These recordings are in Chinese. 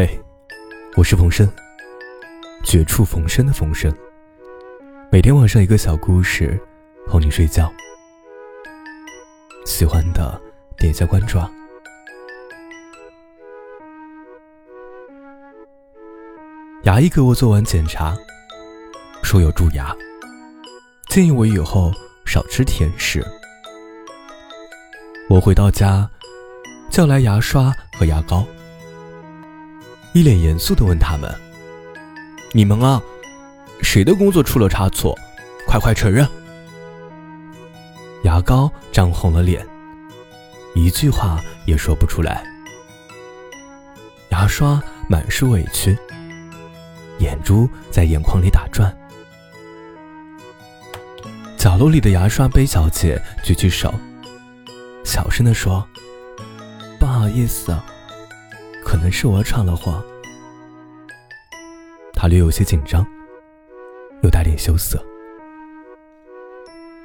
嘿，我是冯生，绝处逢生的冯生。每天晚上一个小故事，哄你睡觉。喜欢的点一下关注啊。牙医给我做完检查，说有蛀牙，建议我以后少吃甜食。我回到家，叫来牙刷和牙膏。一脸严肃的问他们：“你们啊，谁的工作出了差错？快快承认！”牙膏涨红了脸，一句话也说不出来。牙刷满是委屈，眼珠在眼眶里打转。角落里的牙刷杯小姐举起手，小声的说：“不好意思。”可可能是我闯了祸，他略有些紧张，又带点羞涩。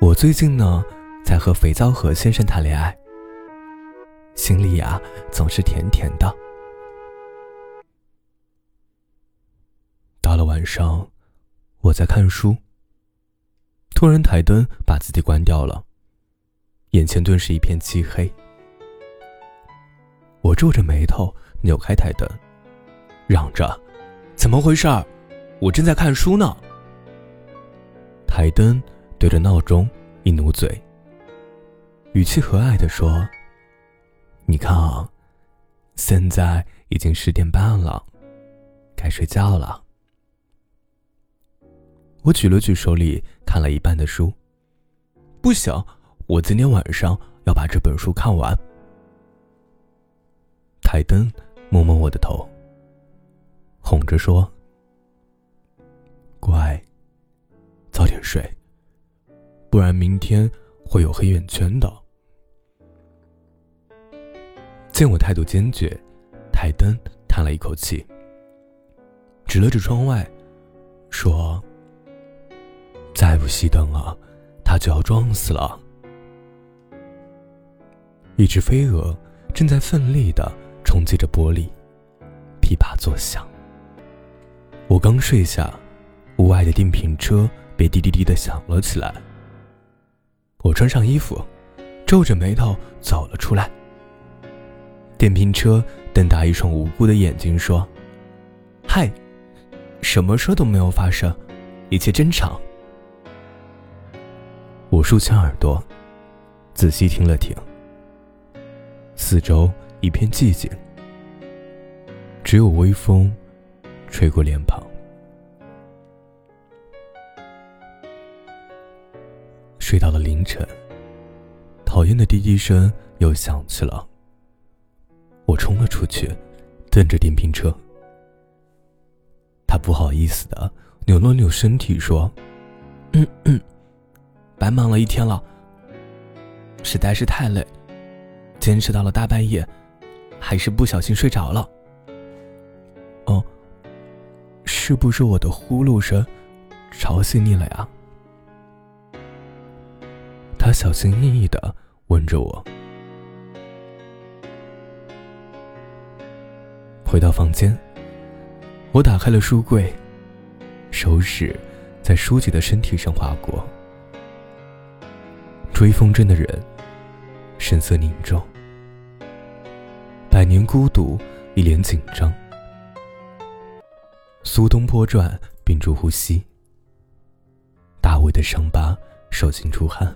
我最近呢，在和肥皂盒先生谈恋爱，心里呀总是甜甜的。到了晚上，我在看书，突然台灯把自己关掉了，眼前顿时一片漆黑。我皱着眉头。扭开台灯，嚷着：“怎么回事儿？我正在看书呢。”台灯对着闹钟一努嘴，语气和蔼的说：“你看啊，现在已经十点半了，该睡觉了。”我举了举手里看了一半的书，不行，我今天晚上要把这本书看完。台灯。摸摸我的头，哄着说：“乖，早点睡，不然明天会有黑眼圈的。”见我态度坚决，台灯叹了一口气，指了指窗外，说：“再不熄灯了，他就要撞死了。”一只飞蛾正在奋力的。冲击着玻璃，噼啪作响。我刚睡下，屋外的电瓶车被滴滴滴的响了起来。我穿上衣服，皱着眉头走了出来。电瓶车瞪大一双无辜的眼睛说：“嗨，什么事都没有发生，一切正常。”我竖起耳朵，仔细听了听，四周一片寂静。只有微风，吹过脸庞。睡到了凌晨，讨厌的滴滴声又响起了。我冲了出去，瞪着电瓶车。他不好意思的扭了扭身体，说：“嗯嗯，白忙了一天了，实在是太累，坚持到了大半夜，还是不小心睡着了。”是不是我的呼噜声吵醒你了呀？他小心翼翼的问着我。回到房间，我打开了书柜，手指在书籍的身体上划过。追风筝的人，神色凝重，百年孤独，一脸紧张。苏东坡传，屏住呼吸。大卫的伤疤，手心出汗。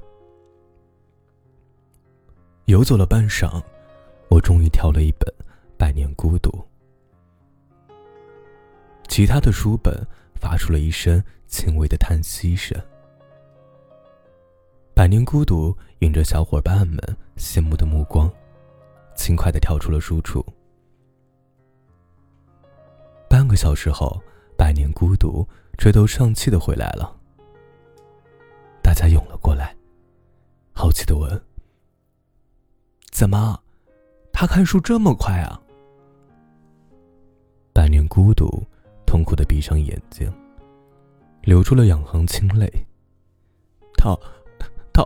游走了半晌，我终于挑了一本《百年孤独》。其他的书本发出了一声轻微的叹息声。《百年孤独》引着小伙伴们羡慕的目光，轻快的跳出了书橱。小时后，百年孤独垂头丧气的回来了。大家涌了过来，好奇的问：“怎么，他看书这么快啊？”百年孤独痛苦的闭上眼睛，流出了两行清泪。他，他，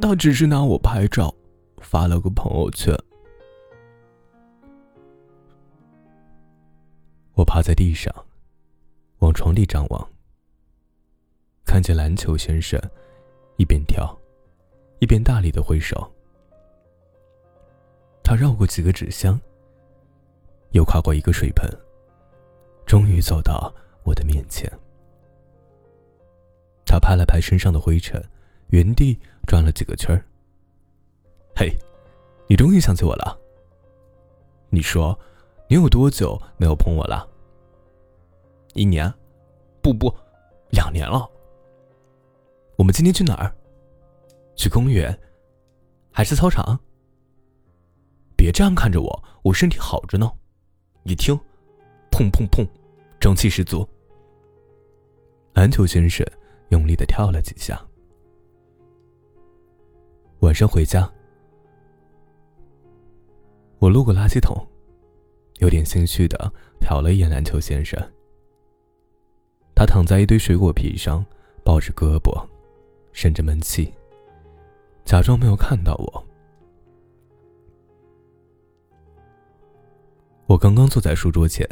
他只是拿我拍照，发了个朋友圈。趴在地上，往床底张望，看见篮球先生一边跳，一边大力的挥手。他绕过几个纸箱，又跨过一个水盆，终于走到我的面前。他拍了拍身上的灰尘，原地转了几个圈儿。嘿，你终于想起我了。你说，你有多久没有碰我了？一年？不不，两年了。我们今天去哪儿？去公园，还是操场？别这样看着我，我身体好着呢。你听，砰砰砰，正气十足。篮球先生用力的跳了几下。晚上回家，我路过垃圾桶，有点心虚的瞟了一眼篮球先生。他躺在一堆水果皮上，抱着胳膊，生着闷气，假装没有看到我。我刚刚坐在书桌前，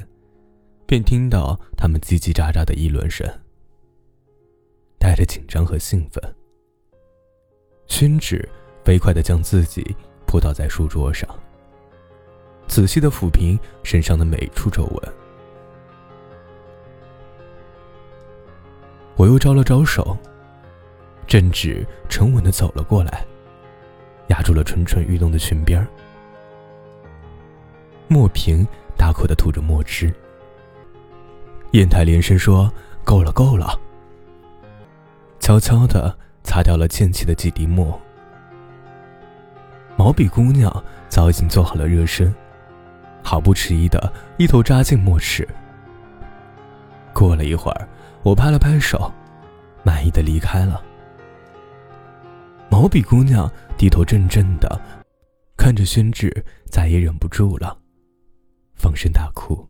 便听到他们叽叽喳喳的议论声，带着紧张和兴奋。宣纸飞快的将自己扑倒在书桌上，仔细的抚平身上的每处皱纹。我又招了招手，正直沉稳的走了过来，压住了蠢蠢欲动的裙边儿。莫平大口的吐着墨汁，砚台连声说：“够了，够了。”悄悄的擦掉了溅起的几滴墨。毛笔姑娘早已经做好了热身，毫不迟疑的一头扎进墨池。过了一会儿，我拍了拍手，满意的离开了。毛笔姑娘低头怔怔的看着宣纸，再也忍不住了。放声大哭。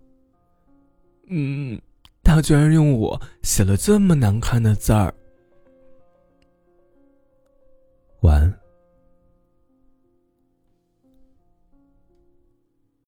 嗯，他居然用我写了这么难看的字儿。